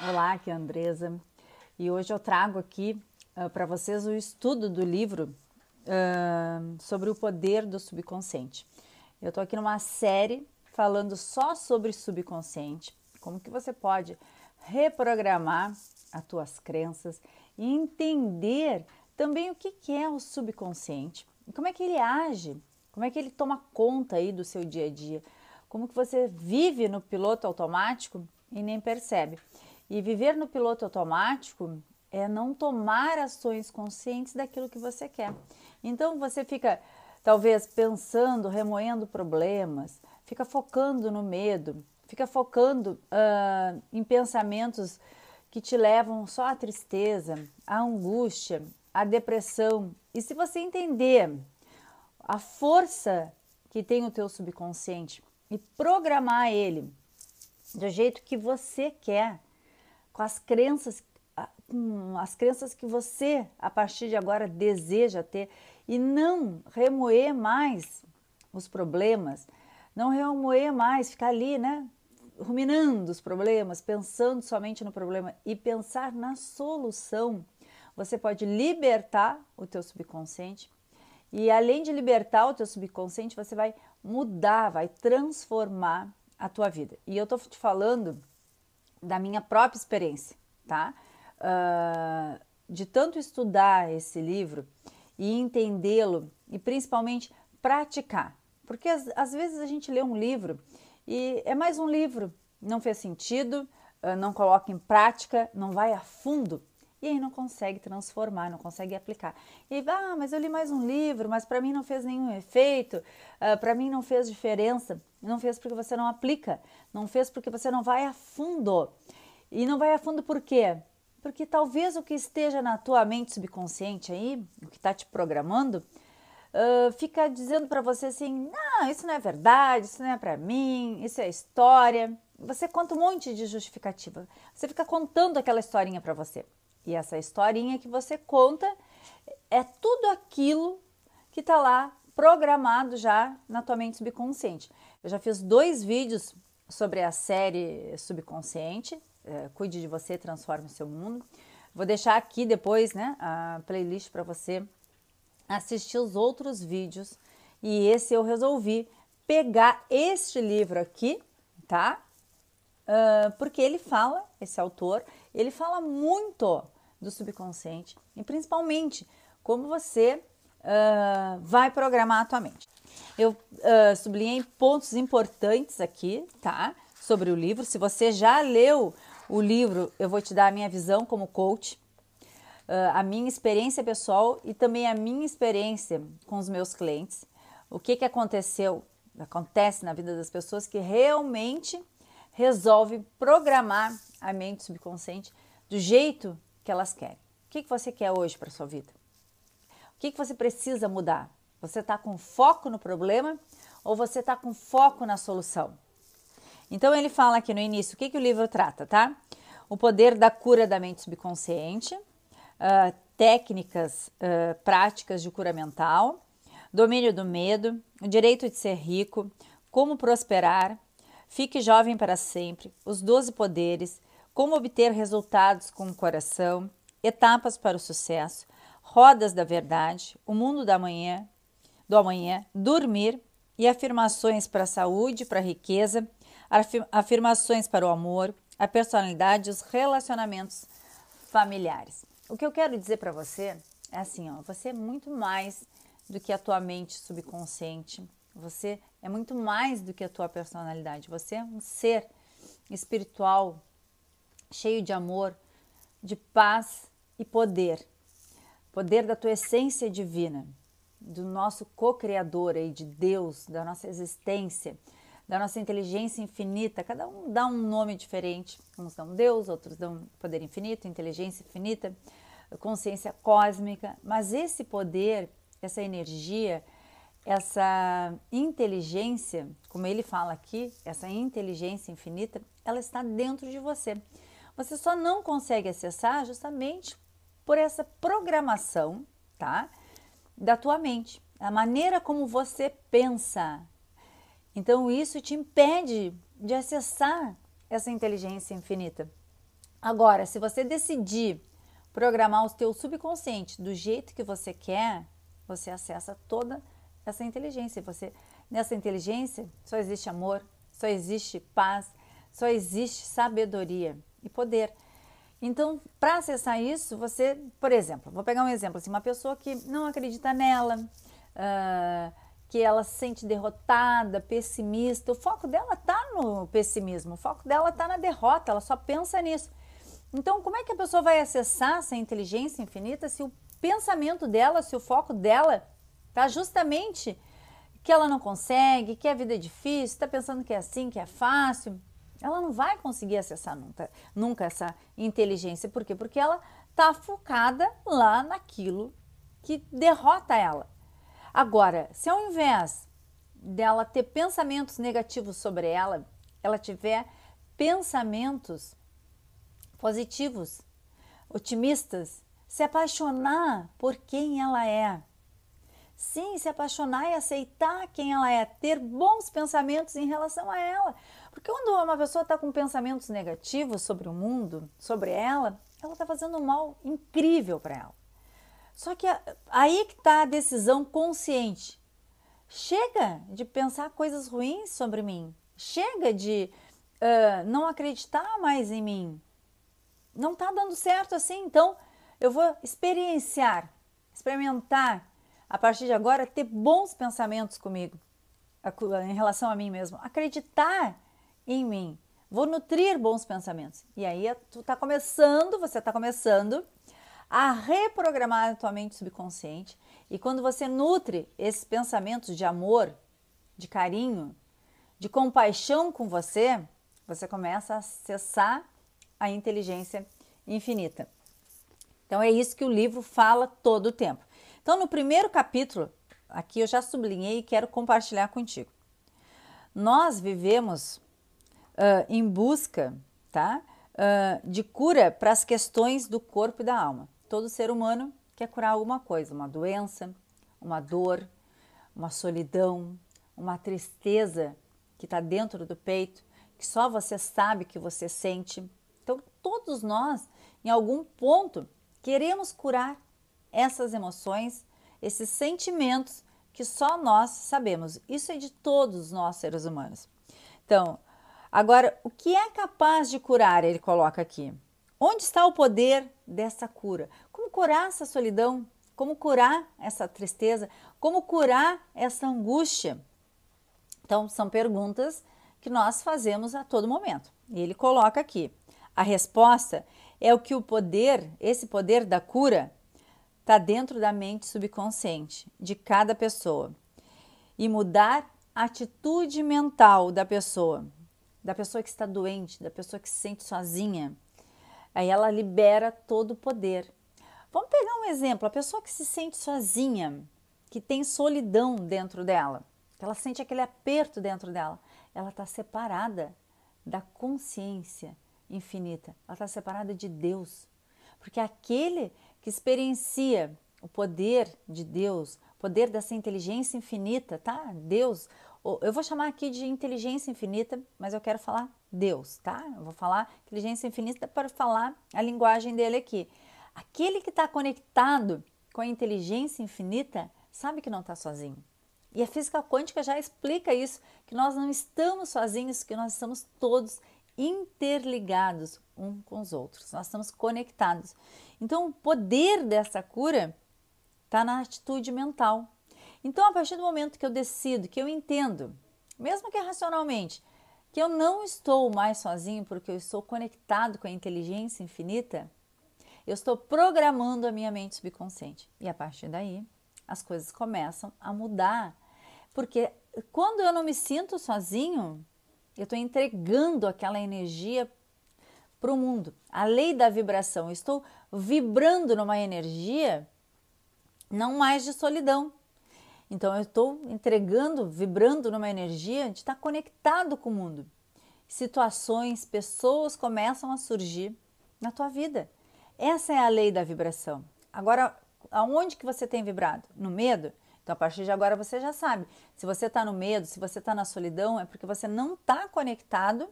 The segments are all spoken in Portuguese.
Olá, aqui é a Andresa e hoje eu trago aqui uh, para vocês o estudo do livro uh, sobre o poder do subconsciente. Eu estou aqui numa série falando só sobre subconsciente, como que você pode reprogramar as tuas crenças e entender também o que, que é o subconsciente como é que ele age, como é que ele toma conta aí do seu dia a dia, como que você vive no piloto automático e nem percebe. E viver no piloto automático é não tomar ações conscientes daquilo que você quer. Então você fica talvez pensando, remoendo problemas, fica focando no medo, fica focando uh, em pensamentos que te levam só à tristeza, à angústia, à depressão. E se você entender a força que tem o teu subconsciente e programar ele do jeito que você quer, com as crenças, com as crenças que você a partir de agora deseja ter e não remoer mais os problemas, não remoer mais, ficar ali, né, ruminando os problemas, pensando somente no problema e pensar na solução. Você pode libertar o teu subconsciente e além de libertar o teu subconsciente, você vai mudar, vai transformar a tua vida. E eu estou te falando da minha própria experiência, tá? Uh, de tanto estudar esse livro e entendê-lo e principalmente praticar. Porque às, às, vezes a gente lê um livro e é mais um livro, não fez sentido, uh, não coloca em prática, não vai a fundo e aí não consegue transformar, não consegue aplicar. E aí, ah, mas eu li mais um livro, mas para mim não fez nenhum efeito, uh, ah, para mim não fez diferença. Não fez porque você não aplica, não fez porque você não vai a fundo. E não vai a fundo por quê? Porque talvez o que esteja na tua mente subconsciente aí, o que está te programando, uh, fica dizendo para você assim: não, isso não é verdade, isso não é para mim, isso é história. Você conta um monte de justificativa. Você fica contando aquela historinha para você. E essa historinha que você conta é tudo aquilo que está lá programado já na tua mente subconsciente. Eu já fiz dois vídeos sobre a série Subconsciente, é, Cuide de Você, Transforme o Seu Mundo. Vou deixar aqui depois né, a playlist para você assistir os outros vídeos. E esse eu resolvi pegar este livro aqui, tá? Uh, porque ele fala, esse autor, ele fala muito do subconsciente e principalmente como você uh, vai programar a tua mente. Eu uh, sublinhei pontos importantes aqui, tá? Sobre o livro. Se você já leu o livro, eu vou te dar a minha visão como coach, uh, a minha experiência pessoal e também a minha experiência com os meus clientes. O que, que aconteceu, acontece na vida das pessoas que realmente resolve programar a mente subconsciente do jeito que elas querem. O que, que você quer hoje para sua vida? O que, que você precisa mudar? Você está com foco no problema ou você está com foco na solução? Então ele fala aqui no início o que, que o livro trata, tá? O poder da cura da mente subconsciente, uh, técnicas uh, práticas de cura mental, domínio do medo, o direito de ser rico, como prosperar, fique jovem para sempre, os 12 poderes, como obter resultados com o coração, etapas para o sucesso, rodas da verdade, o mundo da manhã, do amanhã, dormir e afirmações para a saúde, para a riqueza, afirmações para o amor, a personalidade os relacionamentos familiares. O que eu quero dizer para você é assim, ó, você é muito mais do que a tua mente subconsciente. Você é muito mais do que a tua personalidade. Você é um ser espiritual cheio de amor, de paz e poder. Poder da tua essência divina, do nosso co-criador aí, de Deus, da nossa existência, da nossa inteligência infinita. Cada um dá um nome diferente. Uns dão Deus, outros dão poder infinito, inteligência infinita, consciência cósmica. Mas esse poder, essa energia, essa inteligência, como ele fala aqui, essa inteligência infinita, ela está dentro de você. Você só não consegue acessar justamente por essa programação, tá? Da tua mente, a maneira como você pensa. Então isso te impede de acessar essa inteligência infinita. Agora, se você decidir programar o teu subconsciente do jeito que você quer, você acessa toda essa inteligência. Você nessa inteligência só existe amor, só existe paz, só existe sabedoria e poder. Então, para acessar isso, você, por exemplo, vou pegar um exemplo assim, uma pessoa que não acredita nela, uh, que ela se sente derrotada, pessimista, o foco dela está no pessimismo, o foco dela está na derrota, ela só pensa nisso. Então, como é que a pessoa vai acessar essa inteligência infinita se o pensamento dela, se o foco dela está justamente que ela não consegue, que a vida é difícil, está pensando que é assim, que é fácil? Ela não vai conseguir acessar nunca, nunca essa inteligência. Por quê? Porque ela está focada lá naquilo que derrota ela. Agora, se ao invés dela ter pensamentos negativos sobre ela, ela tiver pensamentos positivos, otimistas, se apaixonar por quem ela é. Sim, se apaixonar e aceitar quem ela é, ter bons pensamentos em relação a ela. Porque quando uma pessoa está com pensamentos negativos sobre o mundo, sobre ela, ela está fazendo um mal incrível para ela. Só que aí que está a decisão consciente. Chega de pensar coisas ruins sobre mim. Chega de uh, não acreditar mais em mim. Não está dando certo assim, então eu vou experienciar, experimentar a partir de agora, ter bons pensamentos comigo, em relação a mim mesmo, acreditar em mim, vou nutrir bons pensamentos. E aí tu está começando, você está começando a reprogramar a tua mente subconsciente. E quando você nutre esses pensamentos de amor, de carinho, de compaixão com você, você começa a acessar a inteligência infinita. Então é isso que o livro fala todo o tempo. Então, no primeiro capítulo, aqui eu já sublinhei e quero compartilhar contigo. Nós vivemos uh, em busca tá, uh, de cura para as questões do corpo e da alma. Todo ser humano quer curar alguma coisa, uma doença, uma dor, uma solidão, uma tristeza que está dentro do peito, que só você sabe que você sente. Então, todos nós, em algum ponto, queremos curar essas emoções, esses sentimentos que só nós sabemos. Isso é de todos nós seres humanos. Então, agora, o que é capaz de curar? Ele coloca aqui. Onde está o poder dessa cura? Como curar essa solidão? Como curar essa tristeza? Como curar essa angústia? Então, são perguntas que nós fazemos a todo momento. E ele coloca aqui: a resposta é o que o poder, esse poder da cura, está dentro da mente subconsciente de cada pessoa e mudar a atitude mental da pessoa, da pessoa que está doente, da pessoa que se sente sozinha. Aí ela libera todo o poder. Vamos pegar um exemplo: a pessoa que se sente sozinha, que tem solidão dentro dela, que ela sente aquele aperto dentro dela, ela está separada da consciência infinita, ela está separada de Deus. Porque aquele que experiencia o poder de Deus, o poder dessa inteligência infinita, tá? Deus, eu vou chamar aqui de inteligência infinita, mas eu quero falar Deus, tá? Eu vou falar inteligência infinita para falar a linguagem dele aqui. Aquele que está conectado com a inteligência infinita sabe que não está sozinho. E a física quântica já explica isso, que nós não estamos sozinhos, que nós estamos todos interligados um com os outros, nós estamos conectados. Então, o poder dessa cura está na atitude mental. Então, a partir do momento que eu decido, que eu entendo, mesmo que racionalmente, que eu não estou mais sozinho porque eu estou conectado com a inteligência infinita, eu estou programando a minha mente subconsciente. E a partir daí, as coisas começam a mudar. Porque quando eu não me sinto sozinho, eu estou entregando aquela energia para o mundo. A lei da vibração. Eu estou vibrando numa energia não mais de solidão. Então eu estou entregando, vibrando numa energia de estar conectado com o mundo. Situações, pessoas começam a surgir na tua vida. Essa é a lei da vibração. Agora, aonde que você tem vibrado? No medo? Então, a partir de agora você já sabe. Se você está no medo, se você está na solidão, é porque você não está conectado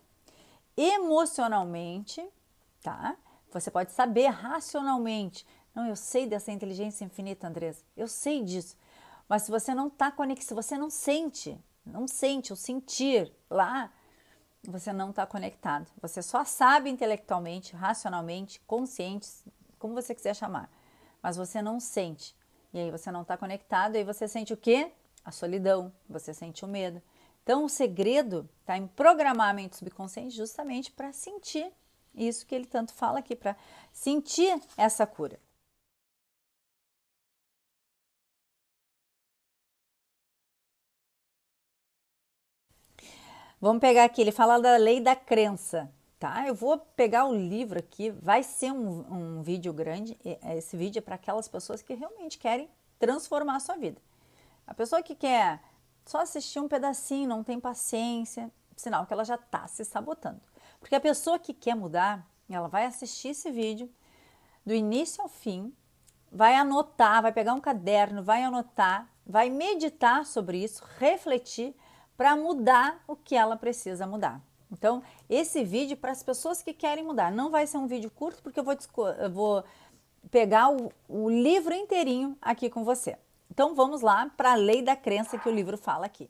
emocionalmente tá? Você pode saber racionalmente. Não, eu sei dessa inteligência infinita, Andresa. Eu sei disso. Mas se você não está conectado, se você não sente, não sente o sentir lá, você não está conectado. Você só sabe intelectualmente, racionalmente, consciente, como você quiser chamar, mas você não sente. E aí você não está conectado, e aí você sente o quê? A solidão, você sente o medo. Então o segredo está em programar a mente subconsciente justamente para sentir isso que ele tanto fala aqui, para sentir essa cura. Vamos pegar aqui, ele fala da lei da crença, tá? Eu vou pegar o livro aqui, vai ser um, um vídeo grande. Esse vídeo é para aquelas pessoas que realmente querem transformar a sua vida. A pessoa que quer só assistir um pedacinho, não tem paciência, sinal que ela já está se sabotando. Porque a pessoa que quer mudar, ela vai assistir esse vídeo do início ao fim, vai anotar, vai pegar um caderno, vai anotar, vai meditar sobre isso, refletir para mudar o que ela precisa mudar. Então, esse vídeo para as pessoas que querem mudar. Não vai ser um vídeo curto, porque eu vou, eu vou pegar o, o livro inteirinho aqui com você. Então, vamos lá para a lei da crença que o livro fala aqui.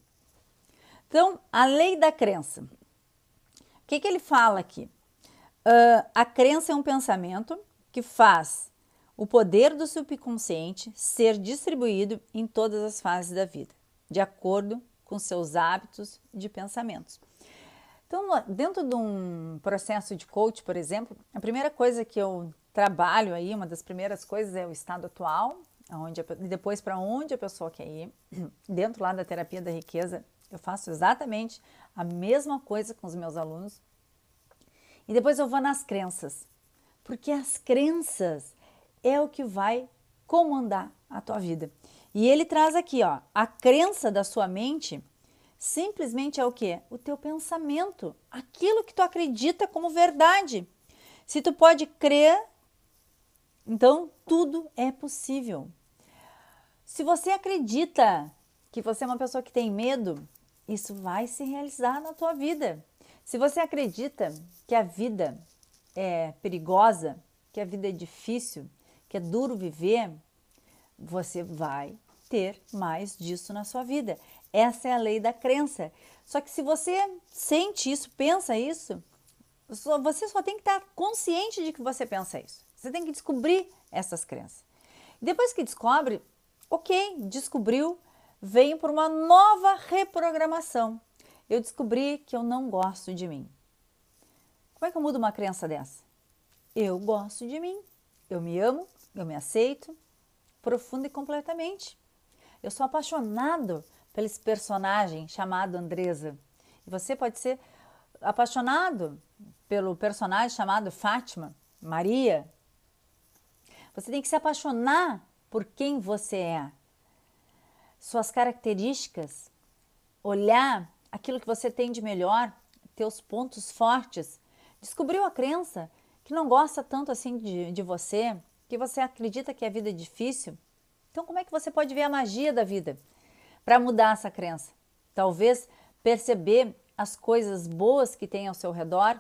Então, a lei da crença. O que, que ele fala aqui? Uh, a crença é um pensamento que faz o poder do subconsciente ser distribuído em todas as fases da vida, de acordo com seus hábitos de pensamentos. Então, dentro de um processo de coach, por exemplo, a primeira coisa que eu trabalho aí, uma das primeiras coisas é o estado atual, onde a, depois para onde a pessoa quer ir. Dentro lá da terapia da riqueza, eu faço exatamente a mesma coisa com os meus alunos. E depois eu vou nas crenças, porque as crenças é o que vai comandar a tua vida. E ele traz aqui, ó, a crença da sua mente simplesmente é o que? O teu pensamento, aquilo que tu acredita como verdade. Se tu pode crer, então tudo é possível. Se você acredita que você é uma pessoa que tem medo, isso vai se realizar na tua vida. Se você acredita que a vida é perigosa, que a vida é difícil, que é duro viver, você vai ter mais disso na sua vida. Essa é a lei da crença. Só que se você sente isso, pensa isso, você só tem que estar consciente de que você pensa isso. Você tem que descobrir essas crenças. Depois que descobre, ok, descobriu, venho por uma nova reprogramação. Eu descobri que eu não gosto de mim. Como é que eu mudo uma crença dessa? Eu gosto de mim, eu me amo, eu me aceito, profundo e completamente. Eu sou apaixonado pelo esse personagem chamado Andresa. E você pode ser apaixonado pelo personagem chamado Fátima, Maria. Você tem que se apaixonar por quem você é. Suas características, olhar aquilo que você tem de melhor, teus pontos fortes. Descobriu a crença que não gosta tanto assim de, de você, que você acredita que a vida é difícil, então, como é que você pode ver a magia da vida para mudar essa crença? Talvez perceber as coisas boas que tem ao seu redor,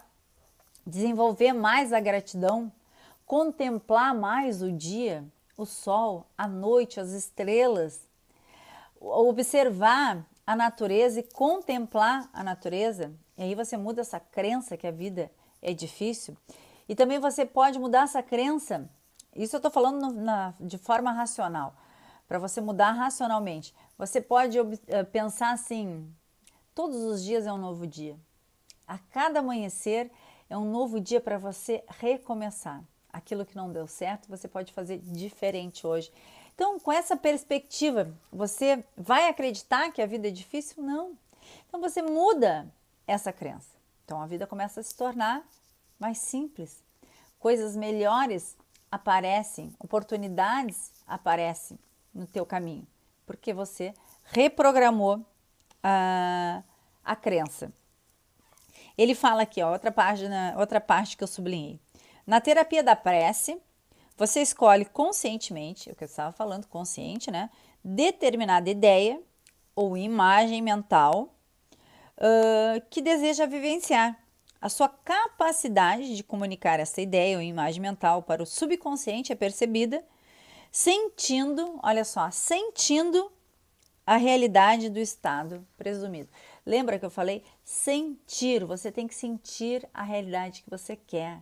desenvolver mais a gratidão, contemplar mais o dia, o sol, a noite, as estrelas, observar a natureza e contemplar a natureza. E aí você muda essa crença que a vida é difícil. E também você pode mudar essa crença. Isso eu estou falando na, de forma racional para você mudar racionalmente. Você pode uh, pensar assim: todos os dias é um novo dia. A cada amanhecer é um novo dia para você recomeçar. Aquilo que não deu certo, você pode fazer diferente hoje. Então, com essa perspectiva, você vai acreditar que a vida é difícil? Não. Então, você muda essa crença. Então, a vida começa a se tornar mais simples. Coisas melhores aparecem, oportunidades aparecem no teu caminho, porque você reprogramou a, a crença. Ele fala aqui, ó, outra página, outra parte que eu sublinhei. Na terapia da prece, você escolhe conscientemente, o que eu estava falando, consciente, né? Determinada ideia ou imagem mental uh, que deseja vivenciar. A sua capacidade de comunicar essa ideia ou imagem mental para o subconsciente é percebida sentindo, olha só, sentindo a realidade do estado presumido. Lembra que eu falei? Sentir, você tem que sentir a realidade que você quer.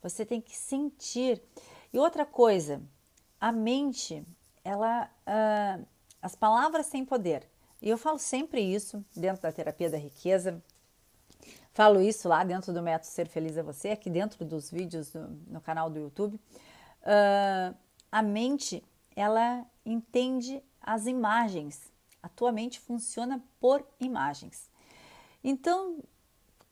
Você tem que sentir. E outra coisa, a mente, ela, uh, as palavras têm poder. E eu falo sempre isso dentro da terapia da riqueza. Falo isso lá dentro do método Ser Feliz é Você, aqui dentro dos vídeos do, no canal do YouTube. Uh, a mente, ela entende as imagens. A tua mente funciona por imagens. Então,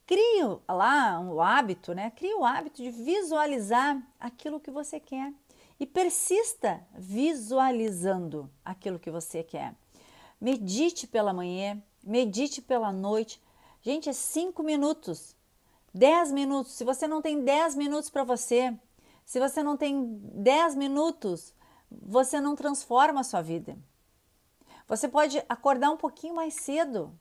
crie lá o hábito, né? Crie o hábito de visualizar aquilo que você quer e persista visualizando aquilo que você quer. Medite pela manhã, medite pela noite. Gente, é cinco minutos, dez minutos. Se você não tem dez minutos para você, se você não tem 10 minutos, você não transforma a sua vida. Você pode acordar um pouquinho mais cedo.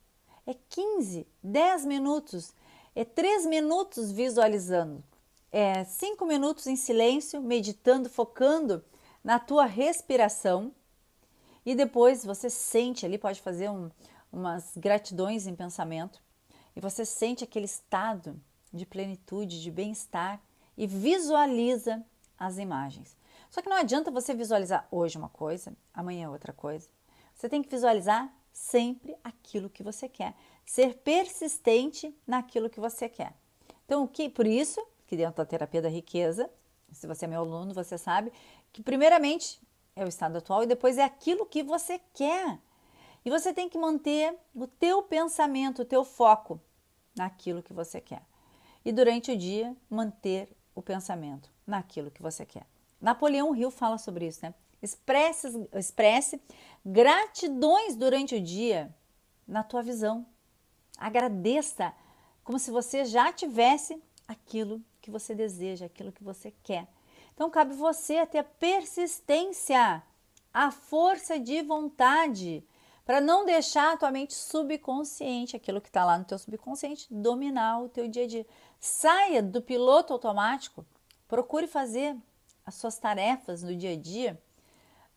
É 15, 10 minutos, é 3 minutos visualizando, é 5 minutos em silêncio, meditando, focando na tua respiração. E depois você sente ali, pode fazer um, umas gratidões em pensamento, e você sente aquele estado de plenitude, de bem-estar e visualiza as imagens. Só que não adianta você visualizar hoje uma coisa, amanhã outra coisa. Você tem que visualizar sempre aquilo que você quer, ser persistente naquilo que você quer. Então, o que por isso que dentro da terapia da riqueza, se você é meu aluno, você sabe que primeiramente é o estado atual e depois é aquilo que você quer. E você tem que manter o teu pensamento, o teu foco naquilo que você quer. E durante o dia manter o pensamento naquilo que você quer. Napoleão Hill fala sobre isso, né? Expresse, expresse gratidões durante o dia na tua visão. Agradeça como se você já tivesse aquilo que você deseja, aquilo que você quer. Então cabe você ter a persistência, a força de vontade para não deixar a tua mente subconsciente, aquilo que está lá no teu subconsciente, dominar o teu dia a dia. Saia do piloto automático, procure fazer as suas tarefas no dia a dia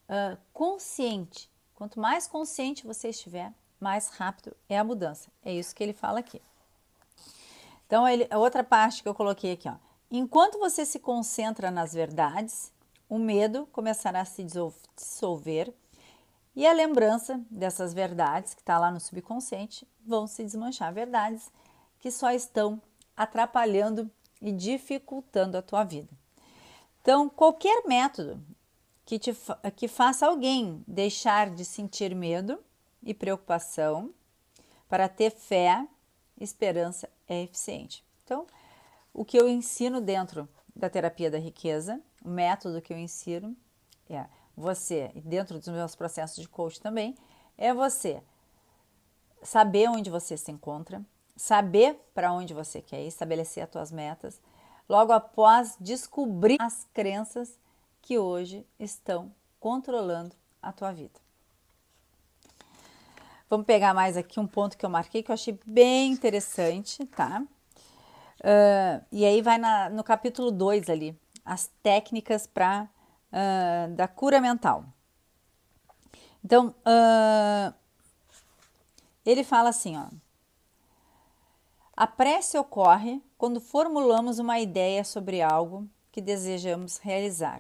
uh, consciente. Quanto mais consciente você estiver, mais rápido é a mudança. É isso que ele fala aqui. Então, ele, a outra parte que eu coloquei aqui, ó. Enquanto você se concentra nas verdades, o medo começará a se dissolver e a lembrança dessas verdades que está lá no subconsciente vão se desmanchar. Verdades que só estão atrapalhando e dificultando a tua vida. Então, qualquer método que, te, que faça alguém deixar de sentir medo e preocupação para ter fé, esperança é eficiente. Então, o que eu ensino dentro da terapia da riqueza, o método que eu ensino é você, dentro dos meus processos de coach também, é você saber onde você se encontra, saber para onde você quer ir, estabelecer as suas metas, logo após descobrir as crenças que hoje estão controlando a tua vida. Vamos pegar mais aqui um ponto que eu marquei que eu achei bem interessante, tá? Uh, e aí vai na, no capítulo 2 ali, as técnicas para uh, da cura mental. Então, uh, ele fala assim, ó. A prece ocorre quando formulamos uma ideia sobre algo que desejamos realizar.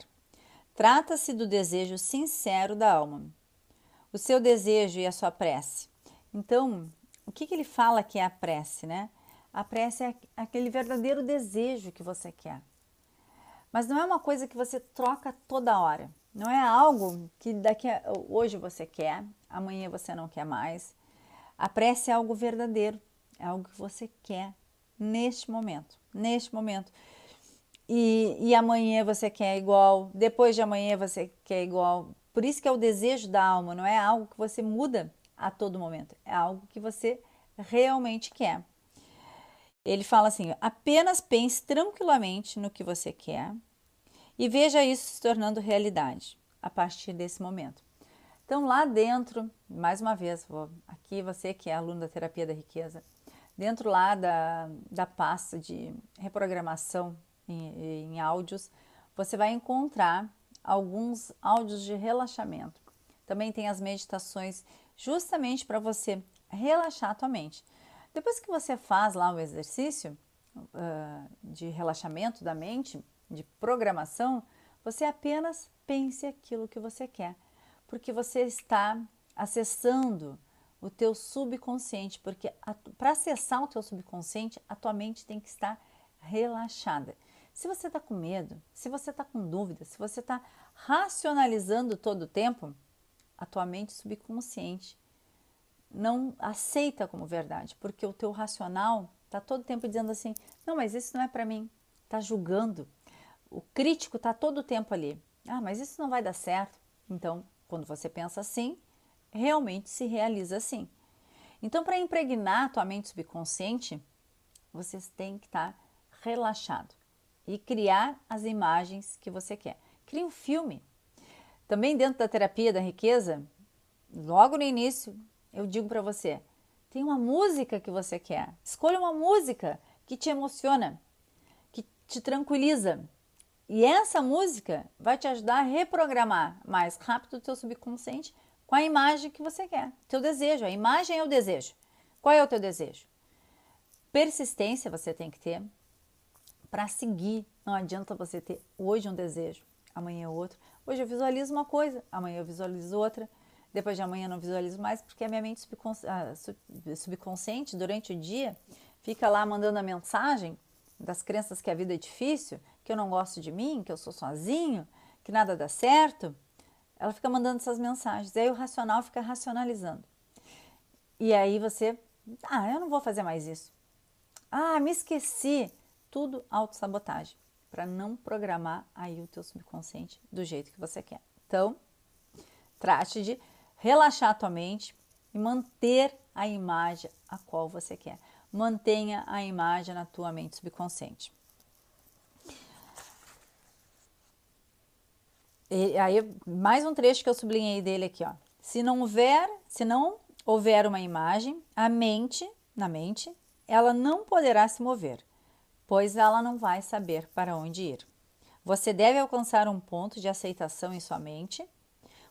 Trata-se do desejo sincero da alma, o seu desejo e a sua prece. Então, o que, que ele fala que é a prece, né? A prece é aquele verdadeiro desejo que você quer. Mas não é uma coisa que você troca toda hora. Não é algo que daqui a, hoje você quer, amanhã você não quer mais. A prece é algo verdadeiro, é algo que você quer neste momento, neste momento. E, e amanhã você quer igual, depois de amanhã você quer igual. Por isso que é o desejo da alma, não é algo que você muda a todo momento, é algo que você realmente quer. Ele fala assim: apenas pense tranquilamente no que você quer e veja isso se tornando realidade a partir desse momento. Então, lá dentro, mais uma vez, vou, aqui você que é aluno da terapia da riqueza, dentro lá da, da pasta de reprogramação em, em áudios, você vai encontrar alguns áudios de relaxamento. Também tem as meditações justamente para você relaxar a tua mente. Depois que você faz lá o exercício uh, de relaxamento da mente, de programação, você apenas pense aquilo que você quer, porque você está acessando o teu subconsciente, porque para acessar o teu subconsciente, a tua mente tem que estar relaxada. Se você está com medo, se você está com dúvida, se você está racionalizando todo o tempo, a tua mente subconsciente não aceita como verdade, porque o teu racional está todo tempo dizendo assim: não, mas isso não é para mim, está julgando. O crítico está todo o tempo ali: ah, mas isso não vai dar certo. Então, quando você pensa assim, realmente se realiza assim. Então, para impregnar a tua mente subconsciente, você tem que estar tá relaxado e criar as imagens que você quer. Crie um filme. Também dentro da terapia da riqueza, logo no início, eu digo para você: tem uma música que você quer. Escolha uma música que te emociona, que te tranquiliza. E essa música vai te ajudar a reprogramar mais rápido o teu subconsciente com a imagem que você quer, teu desejo. A imagem é o desejo. Qual é o teu desejo? Persistência você tem que ter, para seguir. Não adianta você ter hoje um desejo, amanhã outro. Hoje eu visualizo uma coisa, amanhã eu visualizo outra, depois de amanhã eu não visualizo mais, porque a minha mente subconsciente, durante o dia, fica lá mandando a mensagem das crenças que a vida é difícil, que eu não gosto de mim, que eu sou sozinho, que nada dá certo. Ela fica mandando essas mensagens. E aí o racional fica racionalizando. E aí você, ah, eu não vou fazer mais isso. Ah, me esqueci tudo autossabotagem, para não programar aí o teu subconsciente do jeito que você quer. Então, trate de relaxar a tua mente e manter a imagem a qual você quer. Mantenha a imagem na tua mente subconsciente. E aí, mais um trecho que eu sublinhei dele aqui, ó. Se não houver, se não houver uma imagem, a mente, na mente, ela não poderá se mover pois ela não vai saber para onde ir. Você deve alcançar um ponto de aceitação em sua mente,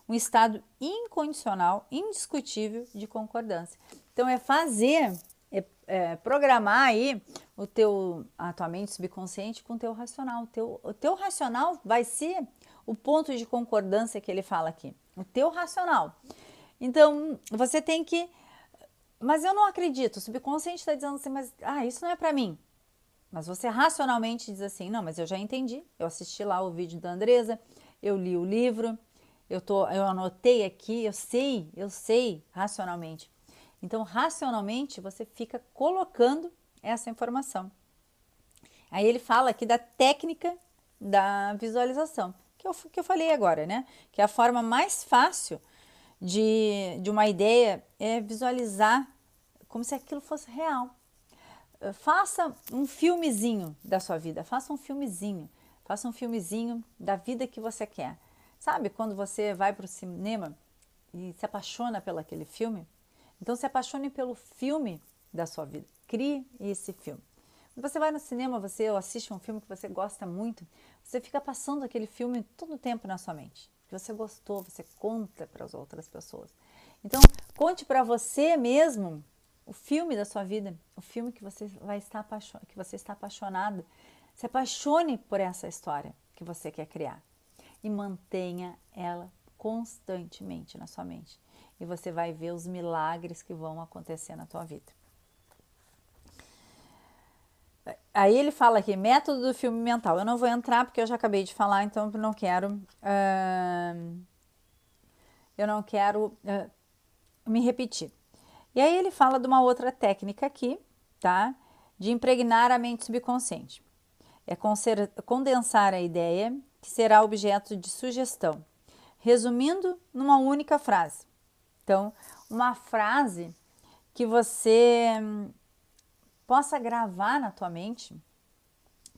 um estado incondicional, indiscutível de concordância. Então é fazer, é, é programar aí o teu, a tua mente subconsciente com o teu racional. O teu, o teu racional vai ser o ponto de concordância que ele fala aqui. O teu racional. Então você tem que, mas eu não acredito. O subconsciente está dizendo assim, mas ah, isso não é para mim. Mas você racionalmente diz assim: não, mas eu já entendi. Eu assisti lá o vídeo da Andresa, eu li o livro, eu, tô, eu anotei aqui, eu sei, eu sei racionalmente. Então, racionalmente, você fica colocando essa informação. Aí ele fala aqui da técnica da visualização, que eu, que eu falei agora, né? Que a forma mais fácil de, de uma ideia é visualizar como se aquilo fosse real. Eh, faça um filmezinho da sua vida, faça um filmezinho, faça um filmezinho da vida que você quer. Sabe quando você vai para o cinema e se apaixona pelo aquele filme? Então se apaixone pelo filme da sua vida. Crie esse filme. Você vai no cinema, você assiste um filme que você gosta muito, você fica passando aquele filme todo o tempo na sua mente. Você gostou, você conta para as outras pessoas. Então, conte para você mesmo o filme da sua vida, o filme que você vai estar que você está apaixonado. Se apaixone por essa história que você quer criar e mantenha ela constantemente na sua mente. E você vai ver os milagres que vão acontecer na tua vida. Aí ele fala aqui, método do filme mental. Eu não vou entrar porque eu já acabei de falar, então eu não quero. Uh, eu não quero uh, me repetir. E aí ele fala de uma outra técnica aqui, tá? De impregnar a mente subconsciente. É condensar a ideia que será objeto de sugestão, resumindo numa única frase. Então, uma frase que você possa gravar na tua mente,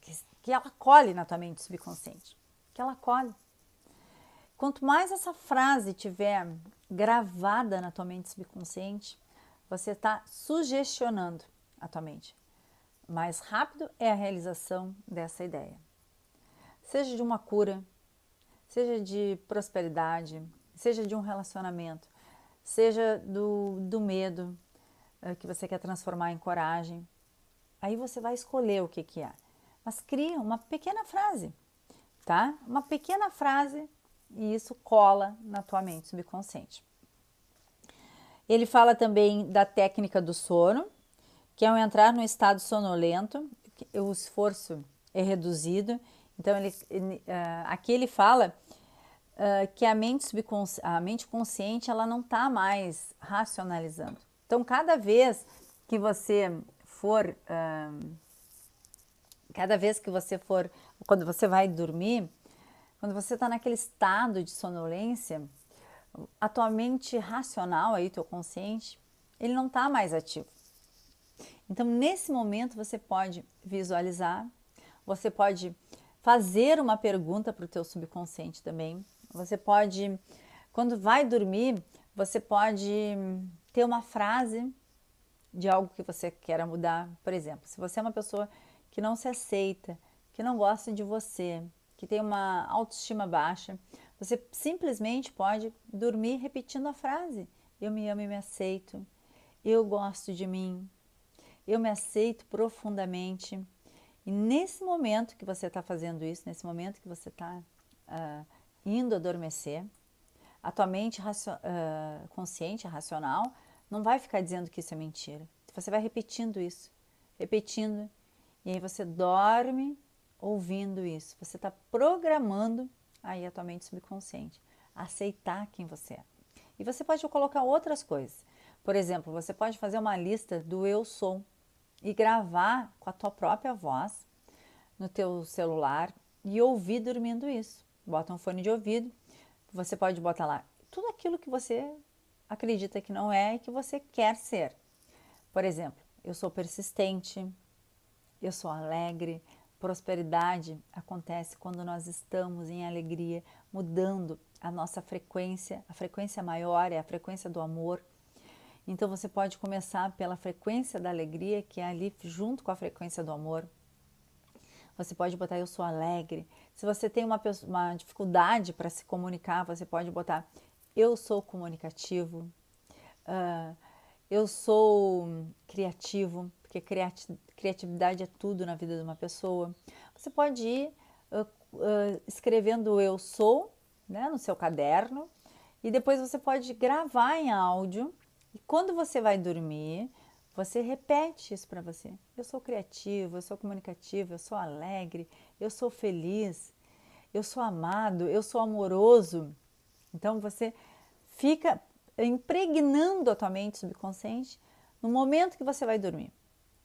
que, que ela colhe na tua mente subconsciente, que ela colhe. Quanto mais essa frase tiver gravada na tua mente subconsciente, você está sugestionando a tua mente. Mais rápido é a realização dessa ideia. Seja de uma cura, seja de prosperidade, seja de um relacionamento, seja do, do medo uh, que você quer transformar em coragem. Aí você vai escolher o que, que é. Mas cria uma pequena frase, tá? Uma pequena frase e isso cola na tua mente subconsciente. Ele fala também da técnica do sono, que é o entrar no estado sonolento, o esforço é reduzido. Então, ele, ele, uh, aqui ele fala uh, que a mente, subconsci a mente consciente ela não está mais racionalizando. Então, cada vez que você for, cada vez que você for, quando você vai dormir, quando você está naquele estado de sonolência, a tua mente racional, aí, teu consciente, ele não está mais ativo. Então, nesse momento, você pode visualizar, você pode fazer uma pergunta para o teu subconsciente também. Você pode, quando vai dormir, você pode ter uma frase de algo que você queira mudar. Por exemplo, se você é uma pessoa que não se aceita, que não gosta de você, que tem uma autoestima baixa, você simplesmente pode dormir repetindo a frase: Eu me amo e me aceito, eu gosto de mim, eu me aceito profundamente. E nesse momento que você está fazendo isso, nesse momento que você está uh, ah, indo adormecer, a tua mente uh, consciente, racional, não vai ficar dizendo que isso é mentira. Você vai repetindo isso, repetindo, e aí você dorme ouvindo isso. Você está programando aí a tua mente subconsciente aceitar quem você é. E você pode colocar outras coisas. Por exemplo, você pode fazer uma lista do eu sou e gravar com a tua própria voz no teu celular e ouvir dormindo isso. Bota um fone de ouvido, você pode botar lá tudo aquilo que você acredita que não é e que você quer ser. Por exemplo, eu sou persistente, eu sou alegre. Prosperidade acontece quando nós estamos em alegria, mudando a nossa frequência. A frequência maior é a frequência do amor. Então você pode começar pela frequência da alegria, que é ali junto com a frequência do amor. Você pode botar eu sou alegre. Se você tem uma, uma dificuldade para se comunicar, você pode botar eu sou comunicativo. Uh, eu sou criativo, porque criati criatividade é tudo na vida de uma pessoa. Você pode ir uh, uh, escrevendo eu sou né, no seu caderno e depois você pode gravar em áudio e quando você vai dormir, você repete isso para você. Eu sou criativo, eu sou comunicativo, eu sou alegre, eu sou feliz, eu sou amado, eu sou amoroso. Então você fica impregnando a tua mente subconsciente no momento que você vai dormir.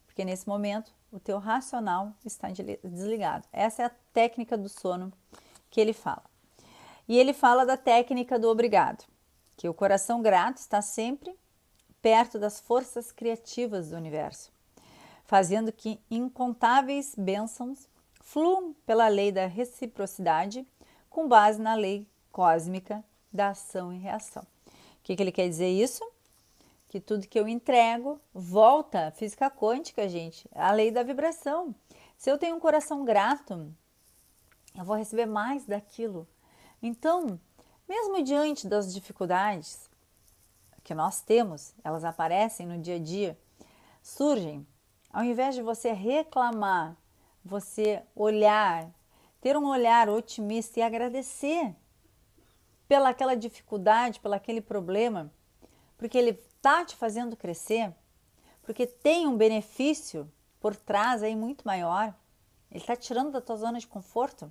Porque nesse momento o teu racional está desligado. Essa é a técnica do sono que ele fala. E ele fala da técnica do obrigado, que o coração grato está sempre perto das forças criativas do universo, fazendo que incontáveis bênçãos fluam pela lei da reciprocidade com base na lei cósmica da ação e reação. O que, que ele quer dizer isso? Que tudo que eu entrego volta, física quântica, gente, a lei da vibração. Se eu tenho um coração grato, eu vou receber mais daquilo. Então, mesmo diante das dificuldades, que nós temos, elas aparecem no dia a dia, surgem. Ao invés de você reclamar, você olhar, ter um olhar otimista e agradecer pela aquela dificuldade, pelo aquele problema, porque ele está te fazendo crescer, porque tem um benefício por trás aí muito maior. Ele está tirando da tua zona de conforto.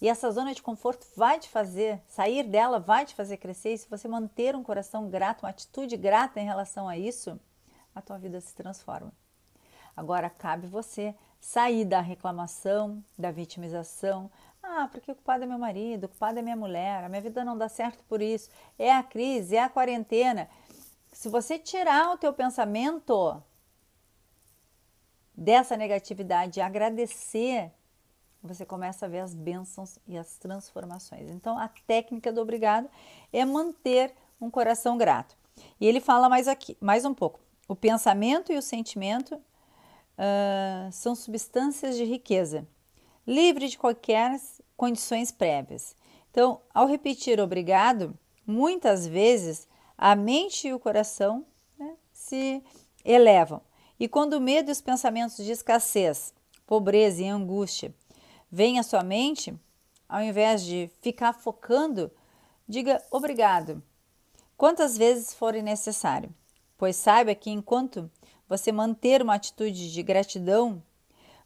E essa zona de conforto vai te fazer, sair dela vai te fazer crescer. E se você manter um coração grato, uma atitude grata em relação a isso, a tua vida se transforma. Agora cabe você sair da reclamação, da vitimização. Ah, porque o culpado é meu marido, o culpado é minha mulher, a minha vida não dá certo por isso. É a crise, é a quarentena. Se você tirar o teu pensamento dessa negatividade e agradecer você começa a ver as bênçãos e as transformações. Então, a técnica do obrigado é manter um coração grato. E ele fala mais aqui, mais um pouco. o pensamento e o sentimento uh, são substâncias de riqueza, livre de qualquer condições prévias. Então, ao repetir obrigado, muitas vezes a mente e o coração né, se elevam. E quando o medo e os pensamentos de escassez, pobreza e angústia vêm à sua mente, ao invés de ficar focando, diga obrigado, quantas vezes forem necessário, pois saiba que enquanto você manter uma atitude de gratidão,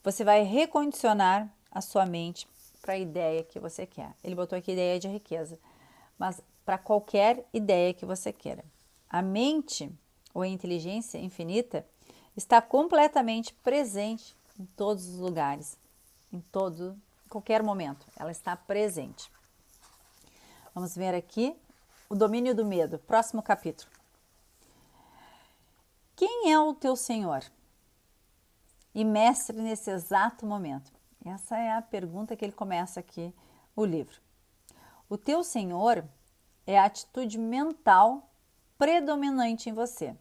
você vai recondicionar a sua mente para a ideia que você quer. Ele botou aqui ideia de riqueza, mas para qualquer ideia que você queira. A mente ou a inteligência infinita está completamente presente em todos os lugares, em todo qualquer momento, ela está presente. Vamos ver aqui o domínio do medo, próximo capítulo. Quem é o teu Senhor e mestre nesse exato momento? Essa é a pergunta que ele começa aqui o livro. O teu Senhor é a atitude mental predominante em você.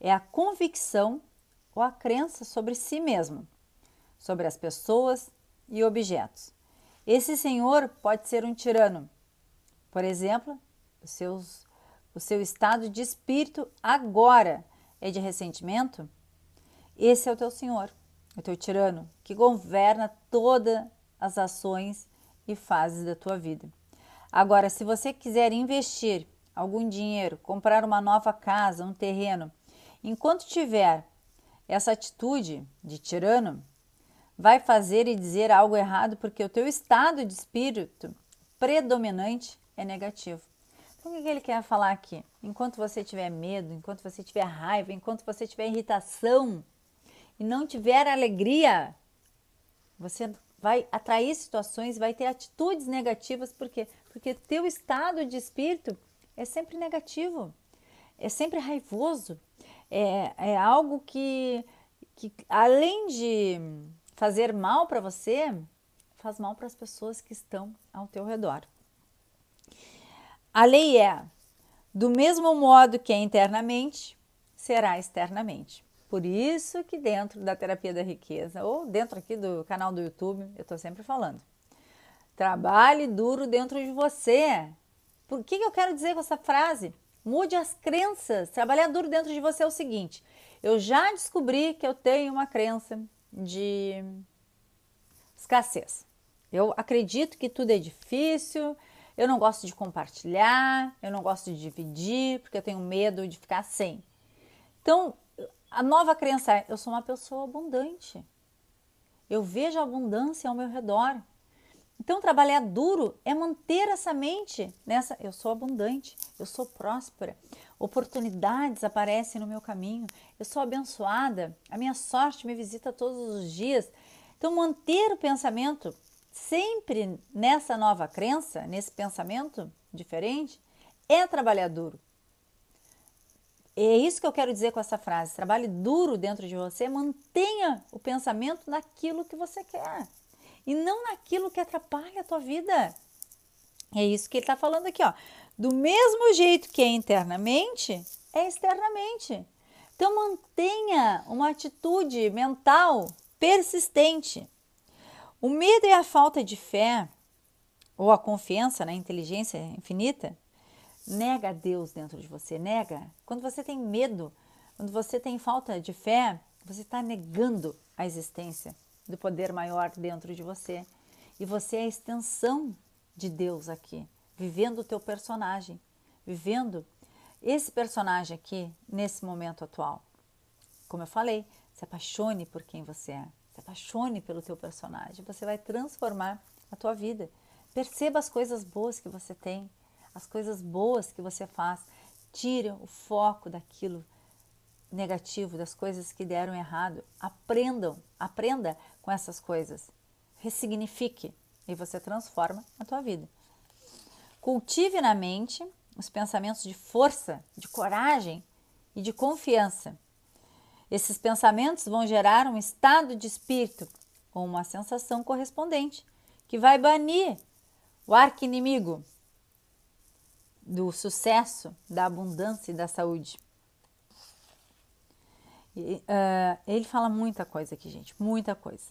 É a convicção ou a crença sobre si mesmo, sobre as pessoas e objetos. Esse senhor pode ser um tirano. Por exemplo, os seus, o seu estado de espírito agora é de ressentimento. Esse é o teu senhor, o teu tirano, que governa todas as ações e fases da tua vida. Agora, se você quiser investir algum dinheiro, comprar uma nova casa, um terreno, enquanto tiver essa atitude de tirano, vai fazer e dizer algo errado porque o teu estado de espírito predominante é negativo. Então, o que ele quer falar aqui? Enquanto você tiver medo, enquanto você tiver raiva, enquanto você tiver irritação e não tiver alegria, você vai atrair situações, vai ter atitudes negativas, por quê? Porque teu estado de espírito é sempre negativo, é sempre raivoso, é, é algo que, que além de fazer mal para você, faz mal para as pessoas que estão ao teu redor. A lei é: do mesmo modo que é internamente, será externamente. Por isso que dentro da terapia da riqueza, ou dentro aqui do canal do YouTube, eu estou sempre falando. Trabalhe duro dentro de você. Por que, que eu quero dizer com essa frase? Mude as crenças. Trabalhar duro dentro de você é o seguinte: eu já descobri que eu tenho uma crença de escassez. Eu acredito que tudo é difícil, eu não gosto de compartilhar, eu não gosto de dividir, porque eu tenho medo de ficar sem. Então, a nova crença é: eu sou uma pessoa abundante. Eu vejo a abundância ao meu redor. Então, trabalhar duro é manter essa mente nessa. Eu sou abundante, eu sou próspera, oportunidades aparecem no meu caminho, eu sou abençoada, a minha sorte me visita todos os dias. Então, manter o pensamento sempre nessa nova crença, nesse pensamento diferente, é trabalhar duro. É isso que eu quero dizer com essa frase. Trabalhe duro dentro de você, mantenha o pensamento naquilo que você quer e não naquilo que atrapalha a tua vida. É isso que ele está falando aqui, ó. Do mesmo jeito que é internamente, é externamente. Então mantenha uma atitude mental persistente. O medo e a falta de fé ou a confiança na inteligência infinita nega Deus dentro de você, nega. Quando você tem medo, quando você tem falta de fé, você está negando a existência do poder maior dentro de você. E você é a extensão de Deus aqui, vivendo o teu personagem, vivendo esse personagem aqui nesse momento atual. Como eu falei, se apaixone por quem você é, se apaixone pelo teu personagem, você vai transformar a tua vida. Perceba as coisas boas que você tem, as coisas boas que você faz. Tire o foco daquilo negativo, das coisas que deram errado. Aprendam, aprenda com essas coisas. Ressignifique e você transforma a tua vida. Cultive na mente os pensamentos de força, de coragem e de confiança. Esses pensamentos vão gerar um estado de espírito ou uma sensação correspondente que vai banir o arqui-inimigo do sucesso, da abundância e da saúde. uh, ele fala muita coisa aqui, gente, muita coisa.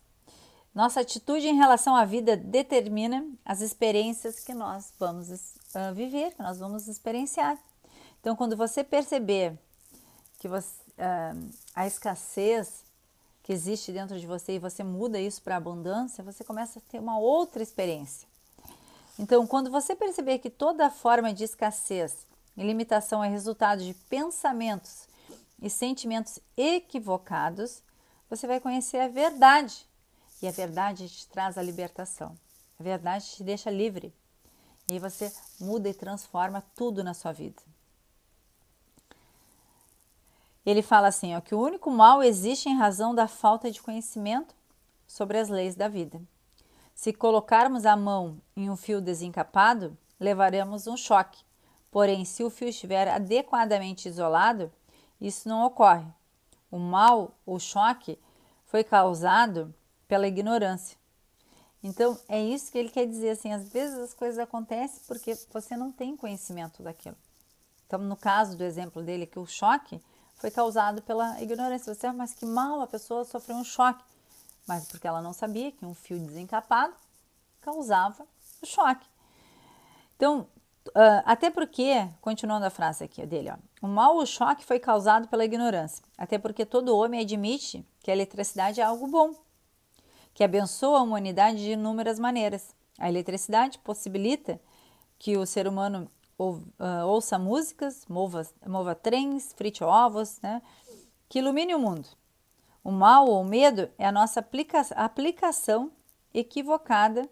Nossa atitude em relação à vida determina as experiências que nós vamos uh, viver, que nós vamos experienciar. Então, quando você perceber que você, uh, a escassez que existe dentro de você e você muda isso para abundância, você começa a ter uma outra experiência. Então, quando você perceber que toda forma de escassez e limitação é resultado de pensamentos e sentimentos equivocados, você vai conhecer a verdade. E a verdade te traz a libertação. A verdade te deixa livre. E aí você muda e transforma tudo na sua vida. Ele fala assim, ó, que o único mal existe em razão da falta de conhecimento sobre as leis da vida. Se colocarmos a mão em um fio desencapado, levaremos um choque. Porém, se o fio estiver adequadamente isolado, isso não ocorre. O mal, o choque, foi causado pela ignorância. Então, é isso que ele quer dizer assim, às vezes as coisas acontecem porque você não tem conhecimento daquilo. Então, no caso do exemplo dele, que o choque foi causado pela ignorância. Você, ah, mas que mal a pessoa sofreu um choque. Mas porque ela não sabia que um fio desencapado causava o choque. Então, Uh, até porque, continuando a frase aqui dele, ó, o mal o choque foi causado pela ignorância. Até porque todo homem admite que a eletricidade é algo bom, que abençoa a humanidade de inúmeras maneiras. A eletricidade possibilita que o ser humano ou, uh, ouça músicas, mova, mova trens, frite ovos, né, que ilumine o mundo. O mal ou o medo é a nossa aplica aplicação equivocada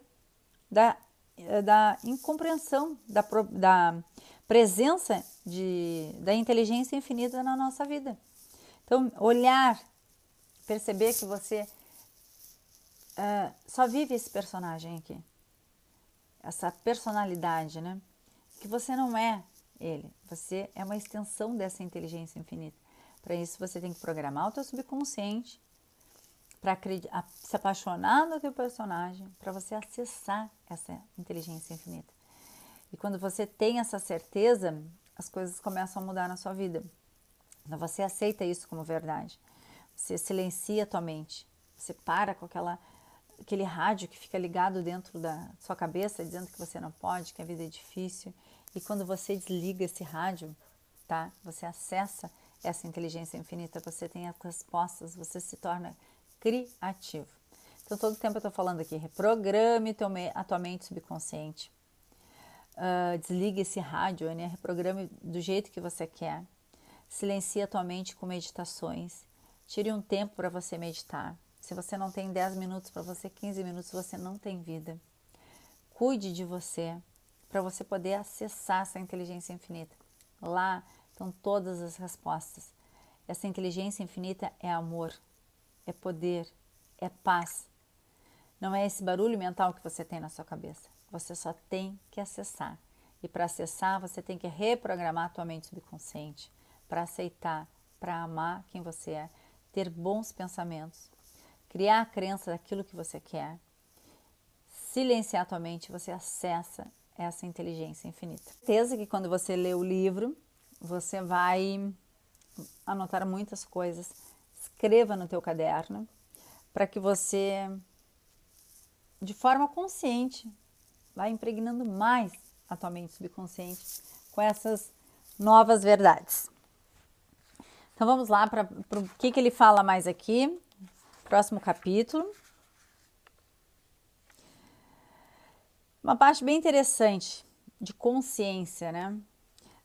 da eh, da incompreensão da, da presença de, da inteligência infinita na nossa vida. Então, olhar, perceber que você uh, só vive esse personagem aqui, essa personalidade, né? Que você não é ele, você é uma extensão dessa inteligência infinita. Para isso, você tem que programar o teu subconsciente para se apaixonar no teu personagem, para você acessar essa inteligência infinita. E quando você tem essa certeza, as coisas começam a mudar na sua vida. Então você aceita isso como verdade. Você silencia a tua mente. Você para com aquela aquele rádio que fica ligado dentro da sua cabeça dizendo que você não pode, que a vida é difícil. E quando você desliga esse rádio, tá? Você acessa essa inteligência infinita, você tem as respostas, você se torna criativo. Então, todo tempo eu estou falando aqui, reprograme a tua mente subconsciente. Uh, desligue esse rádio, né? reprograme do jeito que você quer. Silencie a tua mente com meditações. Tire um tempo para você meditar. Se você não tem 10 minutos para você, 15 minutos, você não tem vida. Cuide de você para você poder acessar essa inteligência infinita. Lá estão todas as respostas. Essa inteligência infinita é amor, é poder, é paz. Não é esse barulho mental que você tem na sua cabeça. Você só tem que acessar. E para acessar, você tem que reprogramar a tua mente subconsciente para aceitar, para amar quem você é, ter bons pensamentos, criar a crença daquilo que você quer, silenciar a tua mente, você acessa essa inteligência infinita. Certeza que quando você lê o livro, você vai anotar muitas coisas escreva no teu caderno para que você, de forma consciente, vá impregnando mais a tua mente subconsciente com essas novas verdades. Então vamos lá para o que, que ele fala mais aqui, próximo capítulo. Uma parte bem interessante de consciência, né?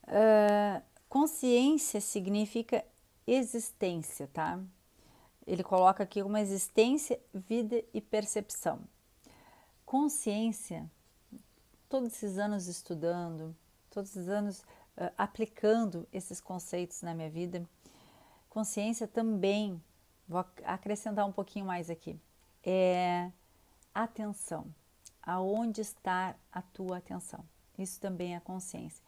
Uh, consciência significa existência, tá? ele coloca aqui uma existência, vida e percepção. Consciência, todos esses anos estudando, todos esses anos uh, aplicando esses conceitos na minha vida, consciência também, vou acrescentar um pouquinho mais aqui, é atenção. Aonde está a tua atenção? Isso também é consciência.